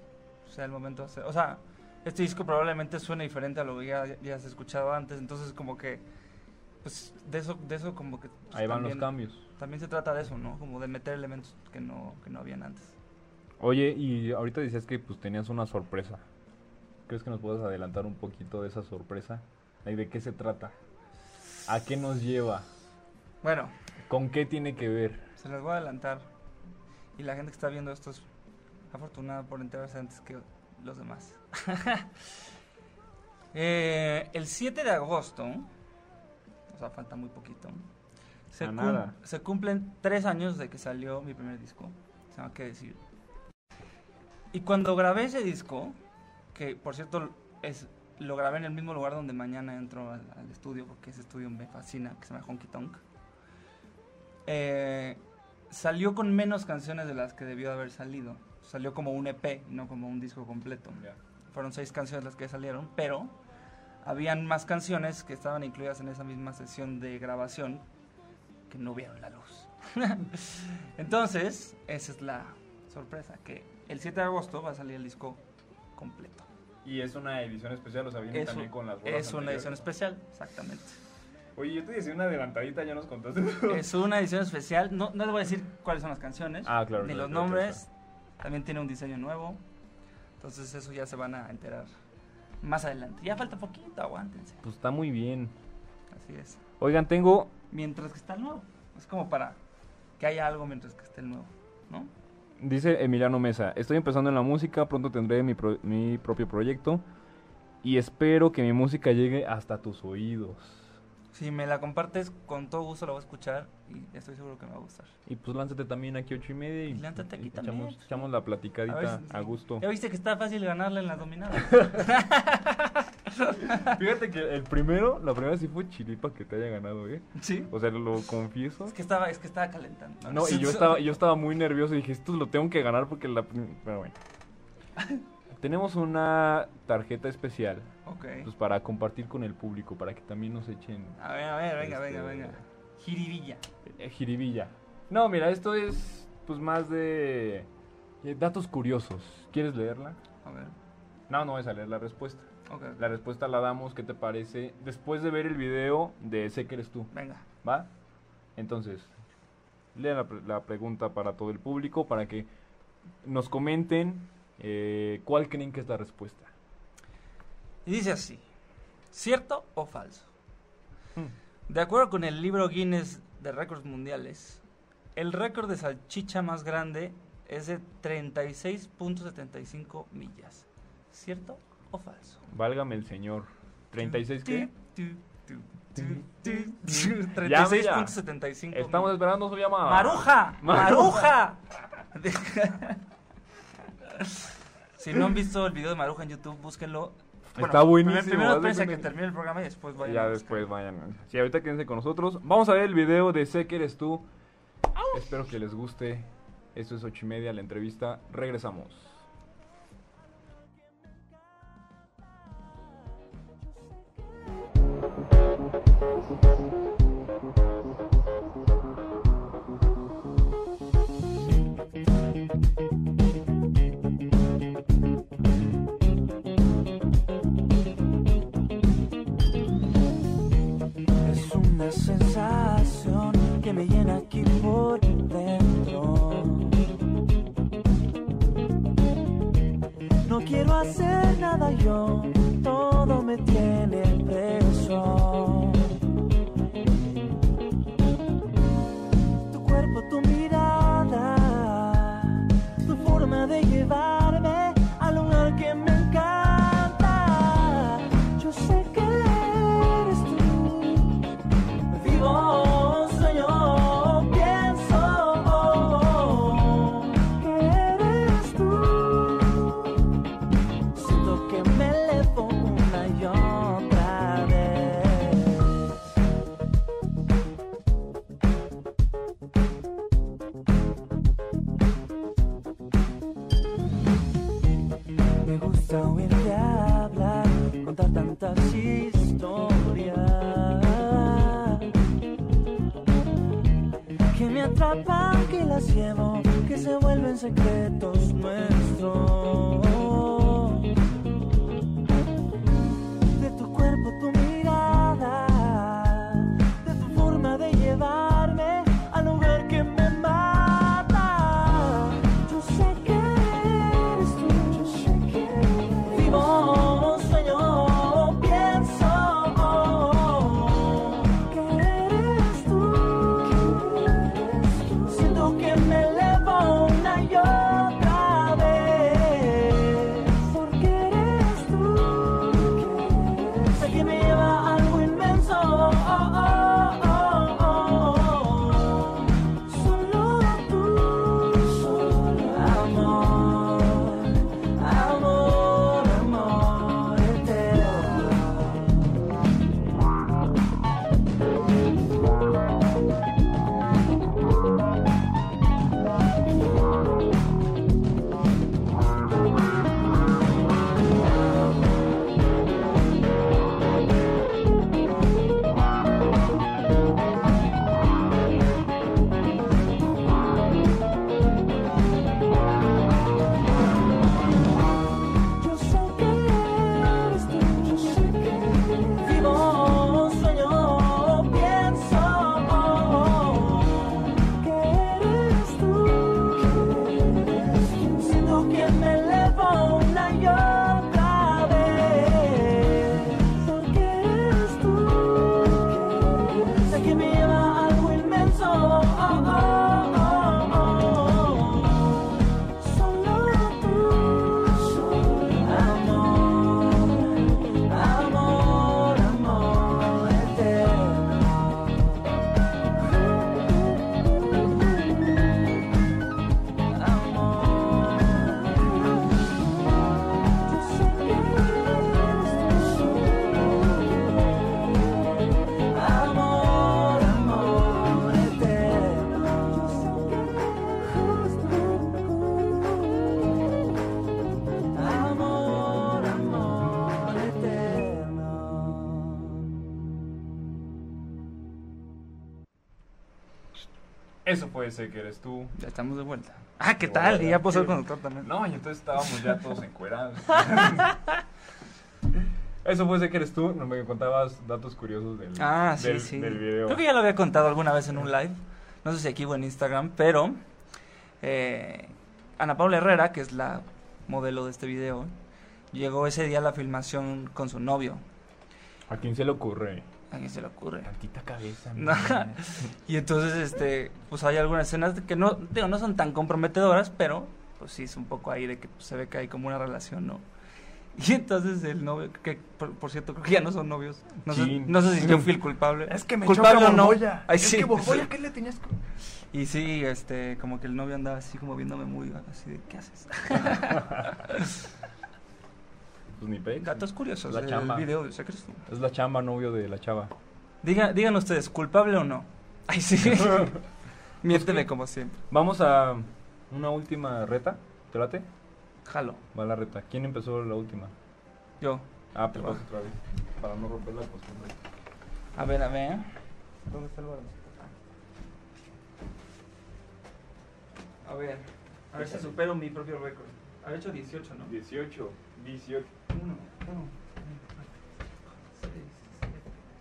sea el momento de hacer... O sea, este disco probablemente suene diferente a lo que ya, ya has escuchado antes, entonces como que pues de eso, de eso como que... pues, Ahí van los cambios. También se trata de eso, ¿no? Como de meter elementos que no, que no habían antes. Oye, y ahorita decías que pues tenías una sorpresa. ¿Crees que nos puedes adelantar un poquito de esa sorpresa? ¿Y de qué se trata? ¿A qué nos lleva? Bueno, ¿Con qué tiene que ver? se les voy a adelantar. Y la gente que está viendo esto es afortunada por enterarse antes que los demás. Eh, el 7 de agosto, o sea, falta muy poquito, se, cum- nada. se cumplen tres años de que salió mi primer disco. Se llama ¿Qué decir? Y cuando grabé ese disco, que por cierto es, lo grabé en el mismo lugar donde mañana entro al, al estudio, porque ese estudio me fascina, que se llama Honky Tonk. Eh, salió con menos canciones de las que debió de haber salido. Salió como un EP, no como un disco completo. Fueron seis canciones las que salieron, pero habían más canciones que estaban incluidas en esa misma sesión de grabación que no vieron la luz. Entonces, esa es la sorpresa, que el 7 de agosto va a salir el disco completo. Y es una edición especial, o sea, viene Es, también un- con las bolas es una edición especial, exactamente. Oye, yo te decía una adelantadita, ya nos contaste. Es una edición especial. No, no les voy a decir cuáles son las canciones, Ah, claro, ni los claro, nombres. También tiene un diseño nuevo. Entonces, eso ya se van a enterar más adelante. Ya falta poquito, aguántense. Pues está muy bien. Así es. Oigan, tengo Mientras que está el nuevo. Es como para que haya algo mientras que esté el nuevo, ¿no? Dice Emiliano Mesa, estoy empezando en la música, pronto tendré mi, pro- mi propio proyecto y espero que mi música llegue hasta tus oídos. Si me la compartes, con todo gusto la voy a escuchar y estoy seguro que me va a gustar. Y pues lánzate también aquí ocho y media y, Y lánzate aquí y también. echamos, echamos la platicadita A ver a, si- gusto. Ya viste que está fácil ganarle en las dominadas. Fíjate que el primero, la primera sí fue chiripa que te haya ganado, ¿eh? ¿Sí? O sea, lo confieso. Es que estaba, es que estaba calentando. No, y yo estaba, yo estaba muy nervioso y dije, esto lo tengo que ganar porque la... Pero bueno. Tenemos una tarjeta especial Ok. pues, para compartir con el público, para que también nos echen A ver, a ver, venga, Este- venga, venga. Jiribilla. eh, jiribilla. No, mira, esto es pues más de eh, datos curiosos. ¿Quieres leerla? A ver. No, no vas a leer la respuesta. La respuesta la damos, ¿qué te parece? Después de ver el video de Sé que eres tú, Venga. ¿va? Entonces, lea la, pre- la pregunta para todo el público, para que nos comenten eh, cuál creen que es la respuesta. Y dice así: ¿cierto o falso? Hmm. De acuerdo con el libro Guinness de récords mundiales, el récord de salchicha más grande es de 36.75 millas. ¿Cierto o falso? Válgame el señor. ¿36 qué? Tu, tu, tu, tu, tu. Ya, mira. 36.75 Estamos esperando su llamada. ¡Maruja! ¡Maruja! si no han visto el video de Maruja en YouTube, búsquenlo. Está buenísimo, Primero espérense a que termine el programa y después vayan. Ya a después vayan. Sí, ahorita quédense con nosotros. Vamos a ver el video de Sé que eres tú. Espero que les guste. Esto es ocho y media, la entrevista. Regresamos. Eso puede ser que eres tú. Ya estamos de vuelta. Ah, ¿qué tal? Y ya puedo ser conductor también. No, y entonces estábamos ya todos encuerados. Eso puede ser que eres tú. No me contabas datos curiosos del, Ah, sí, del, sí. del video. Creo que ya lo había contado alguna vez en un live. No sé si aquí o en Instagram, pero eh, Ana Paula Herrera, que es la modelo de este video, llegó ese día a la filmación con su novio. ¿A quién se le ocurre? ¿A quién se le ocurre? Tantita cabeza. No. y entonces, este, pues hay algunas escenas que no, digo, no son tan comprometedoras, pero pues sí es un poco ahí de que pues, se ve que hay como una relación, ¿no? Y entonces el novio, que por, por cierto creo que ya no son novios, no, sé, Chin. no sé si yo fui el culpable. Es que me culpable choca no. Ay, es sí. que Borbolla, ¿qué le tenías que...? Y sí, este, como que el novio andaba así como viéndome muy así de, ¿qué haces? Pues ni. Datos curiosos La chamba. video, ¿se crees tú? Es la chamba novio de la chava. Diga, digan ustedes, ¿culpable o no? Ay, sí. Miénteme como siempre. Vamos a una última reta. ¿Te late? Jalo. Va la reta. ¿Quién empezó la última? Yo. Ah, pues Te va. vas otra vez. Para no romper la costumbre. A ver, a ver. ¿Dónde está el balón? A ver. A ver si supero mi propio récord. Había hecho 18, ¿no? 18. 18. 1, 1, 6, 7,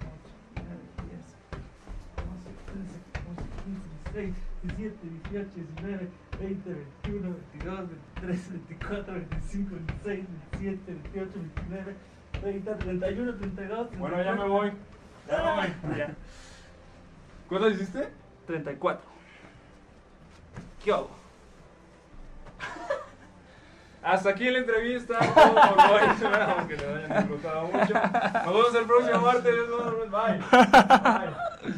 8, 9, 10, 11, 13, 14, 15, 16, 17, 18, 19, 20, 21, 22, 23, 24, 25, 26, 27, 28, 29, 30, 31, 32, Bueno, ya me voy. Ya me voy. Ya. ¿Cuántas hiciste? 34. ¿Qué hago? Hasta aquí la entrevista. Todo por hoy. Esperamos que hayan disfrutado mucho. Nos vemos el próximo martes. Bye. Bye.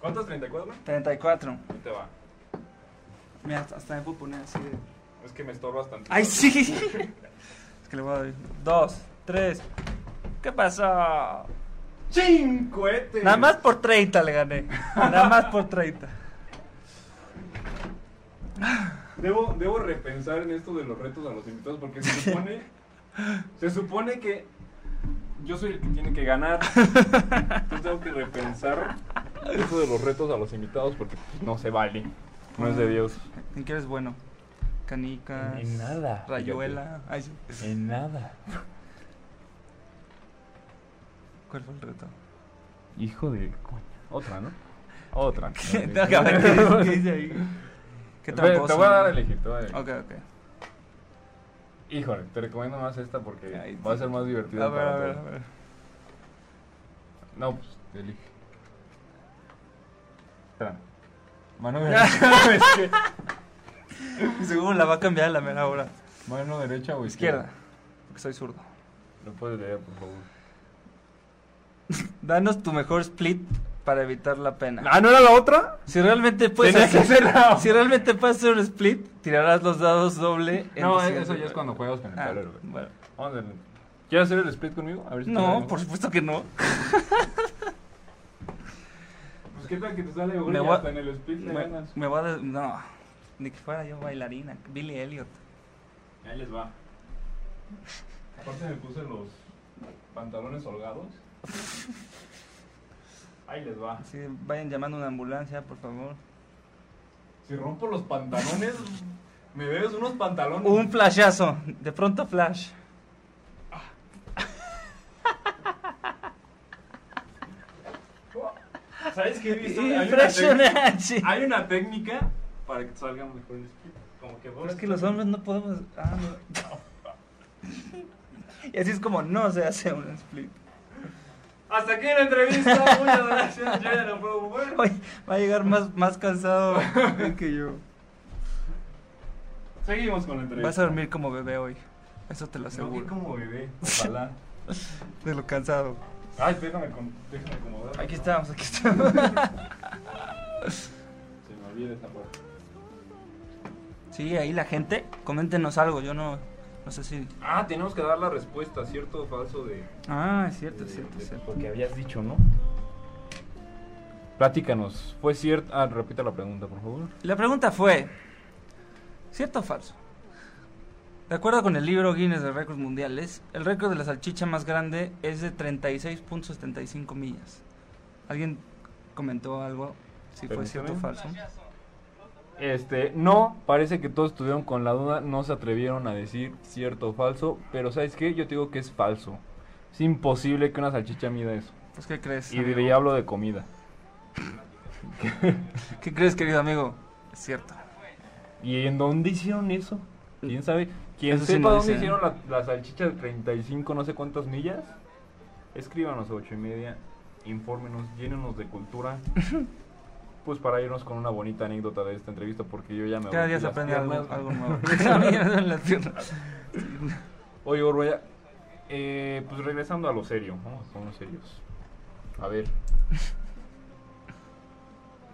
¿Cuántos? ¿34? 34. Ahí te va. Mira, hasta, hasta me puedo poner así de. Es que me estorbas tanto. ¡Ay, sí! es que le voy a dar. Dos, tres. ¿Qué pasó? ¡Chin! ¡Cohete! Nada más por 30 le gané. Nada más por 30. Debo, debo repensar en esto de los retos a los invitados porque se supone, se supone que yo soy el que tiene que ganar. Entonces tengo que repensar eso de los retos a los invitados porque no se vale. No es de Dios. ¿En qué eres bueno? Canicas. En nada, Rayuela. Ay, sí. En nada. ¿Cuál fue el reto? Hijo de coña. Otra, ¿no? Otra. ¿qué- qué dice ahí? Qué Te voy-. Te a dar a elegir. Te voy a elegir. Ok, ok. Híjole, te recomiendo más esta porque Ay, va a ser más divertido. A ver, para a ver, a ver. No, pues, elige. Espera. Mano derecha. es que- Seguro la va a cambiar a la mera hora. Mano derecha o Izquierda. Porque soy zurdo. Lo puedes leer, por favor. Danos tu mejor split para evitar la pena. ¿Ah, no era la otra? Si realmente puedes Tenía que hacer, la- si realmente puedes hacer un split, tirarás los dados doble. en No, el eso ya es cuando juegas con el Ah, tablero, bueno. Vamos a ver. ¿Quieres hacer el split conmigo? A ver si te No, por supuesto que no. Pues qué tal que te sale Me voy hasta en el split Me, ganas. me voy a... de- No, ni que fuera yo bailarina. Billy Elliot. Ahí les va. Aparte me puse los pantalones holgados. Ahí les va. Así, vayan llamando a una ambulancia, por favor. Si rompo los pantalones, me debes unos pantalones. Un flashazo. De pronto flash. ¿Sabes qué he visto? Hay una, técnica, Impresionante. hay una técnica para que salga mejor el split. Como que Pero es que los hombres no podemos... Ah, no. Y así es como no se hace un split. Hasta aquí la entrevista. Muchas gracias. Yo ya no puedo mover. Hoy va a llegar más, más cansado que yo. Seguimos con la entrevista. Vas a dormir como bebé hoy. Eso te lo aseguro. como bebé. Ojalá. De lo cansado. Ay, déjame, con- déjame acomodar. Aquí estamos, aquí estamos. Se me olvida esa parte. Sí, ahí la gente, coméntenos algo. Yo no, no sé si. Ah, tenemos que dar la respuesta, ¿cierto o falso? De, Ah, es cierto, es cierto, de- cierto. Porque habías dicho, ¿no? Platícanos. ¿Fue cierto? Ah, repita la pregunta, por favor. La pregunta fue: ¿cierto o falso? De acuerdo con el libro Guinness de Récords Mundiales, el récord de la salchicha más grande es de 36.75 millas. ¿Alguien comentó algo si fue cierto o falso. Este, no, parece que todos estuvieron con la duda, no se atrevieron a decir cierto o falso, pero ¿sabes qué? Yo te digo que es falso. Es imposible que una salchicha mida eso. Pues, ¿qué crees? Y amigo? de hablo de comida. ¿Qué crees, querido amigo? Es cierto. ¿Y en dónde hicieron eso? ¿Quién sabe? ¿Quién Eso sí sepa no dónde dice, hicieron la, la salchicha de 35 no sé cuántas millas? Escríbanos a 8 y media, infórmenos, llénenos de cultura. Pues para irnos con una bonita anécdota de esta entrevista, porque yo ya me Cada agoté día se aprende algo, algo nuevo. Cada. Oye, Borboya, eh, pues regresando a lo serio, vamos a ponernos serios. A ver.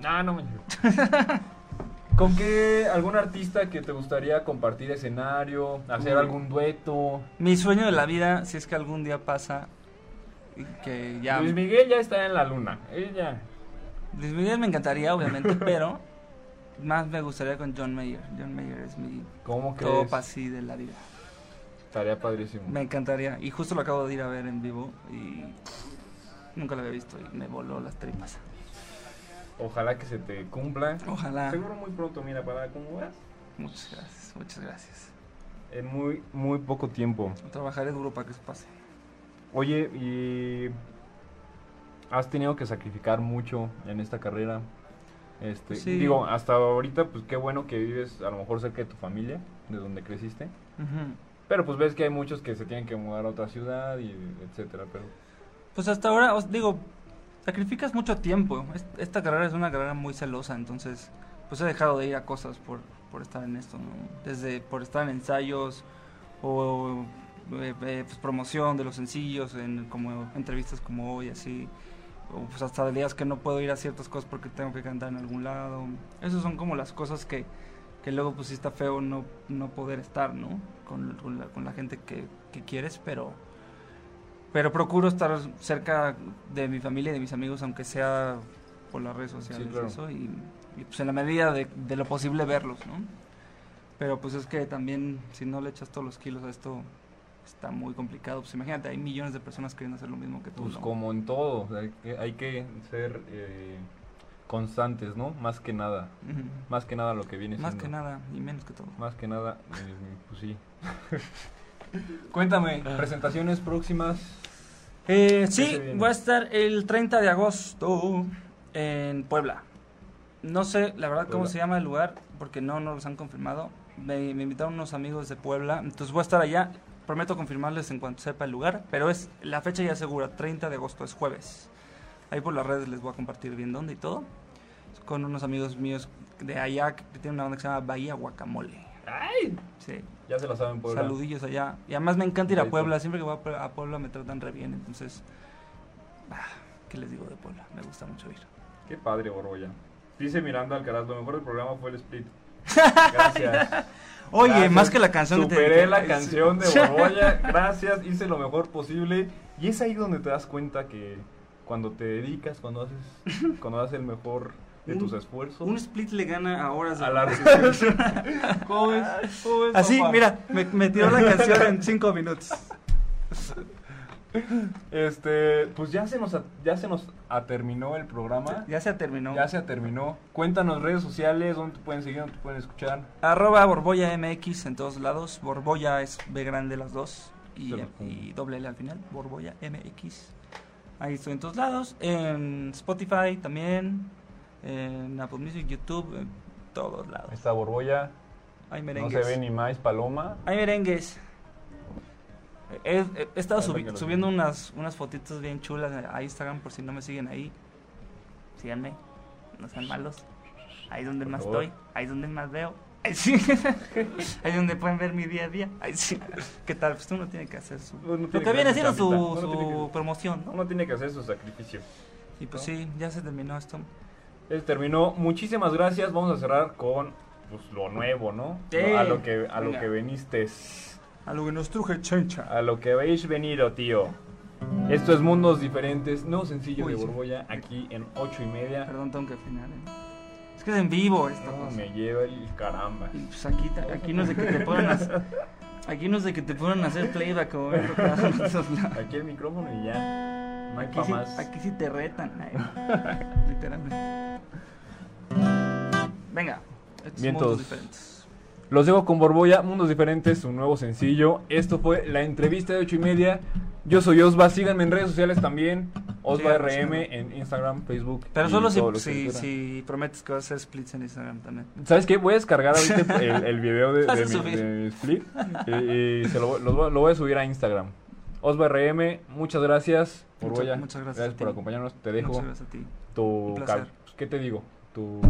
Ah, no me. ¿Con qué algún artista que te gustaría compartir escenario, hacer Uy. algún dueto? Mi sueño de la vida, si es que algún día pasa, que ya... Luis Miguel ya está en la luna. Ella. Luis Miguel me encantaría, obviamente, pero más me gustaría con John Mayer. John Mayer es mi ¿Cómo top así de la vida. Estaría padrísimo. Me encantaría. Y justo lo acabo de ir a ver en vivo y nunca lo había visto y me voló las tripas. Ojalá que se te cumpla. Ojalá. Seguro muy pronto, mira, para cómo vas. Muchas gracias, muchas gracias. En muy, muy poco tiempo. Trabajaré duro para que eso pase. Oye, y has tenido que sacrificar mucho en esta carrera. Este, Sí. digo, hasta ahorita, pues qué bueno que vives a lo mejor cerca de tu familia, de donde creciste. Ujú. Pero pues ves que hay muchos que se tienen que mudar a otra ciudad y etcétera, pero Pues hasta ahora, os digo, sacrificas mucho tiempo. Es- Esta carrera es una carrera muy celosa, entonces, pues he dejado de ir a cosas por, por estar en esto, ¿no? Desde por estar en ensayos o eh, eh, pues, promoción de los sencillos, en como entrevistas como hoy, así. O pues hasta de días que no puedo ir a ciertas cosas porque tengo que cantar en algún lado. Esas son como las cosas que, que luego pues sí está feo no, no poder estar, ¿no? Con, con la, con la gente que, que quieres, pero pero procuro estar cerca de mi familia y de mis amigos, aunque sea por las redes sociales Sí, claro. eso, y, y, pues en la medida de, de lo posible verlos, ¿no? Pero pues es que también si no le echas todos los kilos a esto está muy complicado. Pues imagínate, hay millones de personas queriendo hacer lo mismo que tú. pues ¿no? como en todo, hay, que, hay que ser eh, constantes, ¿no? Más que nada, más que nada lo que viene Más siendo. que nada y menos que todo. Más que nada, eh, pues sí. Cuéntame, presentaciones próximas. Eh, sí, voy a estar el 30 de agosto en Puebla. No sé, la verdad, cómo se llama el lugar, porque no nos los han confirmado. Me, me invitaron unos amigos de Puebla, entonces voy a estar allá. Prometo confirmarles en cuanto sepa el lugar, pero es la fecha ya segura, 30 de agosto, es jueves. Ahí por las redes les voy a compartir bien dónde y todo. Con unos amigos míos de allá que tienen una banda que se llama Bahía Guacamole. ¡Ay! Sí, Ya se la saben, Puebla. saludillos allá. Y además me encanta ir a. Puebla, siempre que voy a Pue- a Puebla me tratan re bien, entonces... ah, ¿Qué les digo de Puebla? Me gusta mucho ir. Qué padre, Borbolla. Dice Miranda Alcaraz, lo mejor del programa fue el split. Gracias. Oye, Gracias. más que la canción te Superé dediqué. la canción de Borbolla. Gracias, hice lo mejor posible. Y es ahí donde te das cuenta que cuando te dedicas, cuando haces, cuando haces el mejor de Un- tus esfuerzos. Un split le gana a horas a la. ¿Cómo ves? ¿Cómo ves, Así, papá? mira, me, me tiró la canción en cinco minutos. Este, pues ya se nos ya se nos terminó el programa. Ya se terminó. Ya se terminó. Cuéntanos redes sociales, dónde te pueden seguir, dónde te pueden escuchar. Arroba Borbolla MX en todos lados. Borbolla es B grande las dos. Y, y doble L al final. Borbolla MX. Ahí estoy en todos lados. En Spotify también. En Apple Music, YouTube. En todos lados. Esta Borbolla Hay no merengues. se ve ni más paloma. Hay merengues. He, he- he estado subi- subiendo unas, unas fotitos bien chulas a Instagram por si no me siguen ahí. Síganme, no sean malos. Ahí donde Por más favor. estoy, ahí donde más veo. Ahí sí. ahí donde pueden ver mi día a día. Ahí sí. ¿Qué tal? Pues uno tiene que hacer su... Uno Lo tiene que viene hacer siendo su que- promoción, ¿no? Uno tiene que hacer su sacrificio. Y pues ¿no? sí, ya se terminó esto. Eh, terminó. Muchísimas gracias. Vamos a cerrar con pues, lo nuevo, ¿no? Sí. A lo que a lo Venga. que veniste. A lo que nos truje chencha. A lo que habéis venido, tío. Esto es Mundos Diferentes, nuevo sencillo Uy, de sí. Borbolla, aquí en ocho y media. Perdón, tengo que afinar. ¿eh? Es que es en vivo esto. No, pues. me lleva el caramba. Y pues aquí, aquí no es de que te puedan hacer, aquí no es de que te puedan hacer playback lados. Aquí el micrófono y ya. No hay Aquí sí, más. aquí sí te retan, ay, literalmente. Venga, estos Bien, mundos diferentes. Los dejo con Borbolla, Mundos Diferentes, un nuevo sencillo. Esto fue la entrevista de 8 y media. Yo soy Osva, síganme en redes sociales también. Osva Síganme, RM síganme. en Instagram, Facebook. Pero solo si, si, si prometes que vas a hacer splits en Instagram también. ¿Sabes qué? Voy a descargar ahorita el, el video de, mi, subir. de mi split y, y se lo, voy- lo voy a subir a Instagram. Osva RM, muchas gracias. Muchas- Borbolla, muchas gracias a por acompañarnos. Te dejo Muchas gracias a ti. tu... ¿Qué te digo? Tu,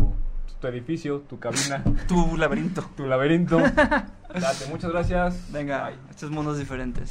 tu edificio, tu cabina, Tu laberinto. tu laberinto. Date, muchas gracias. Venga, Bye. estos mundos diferentes.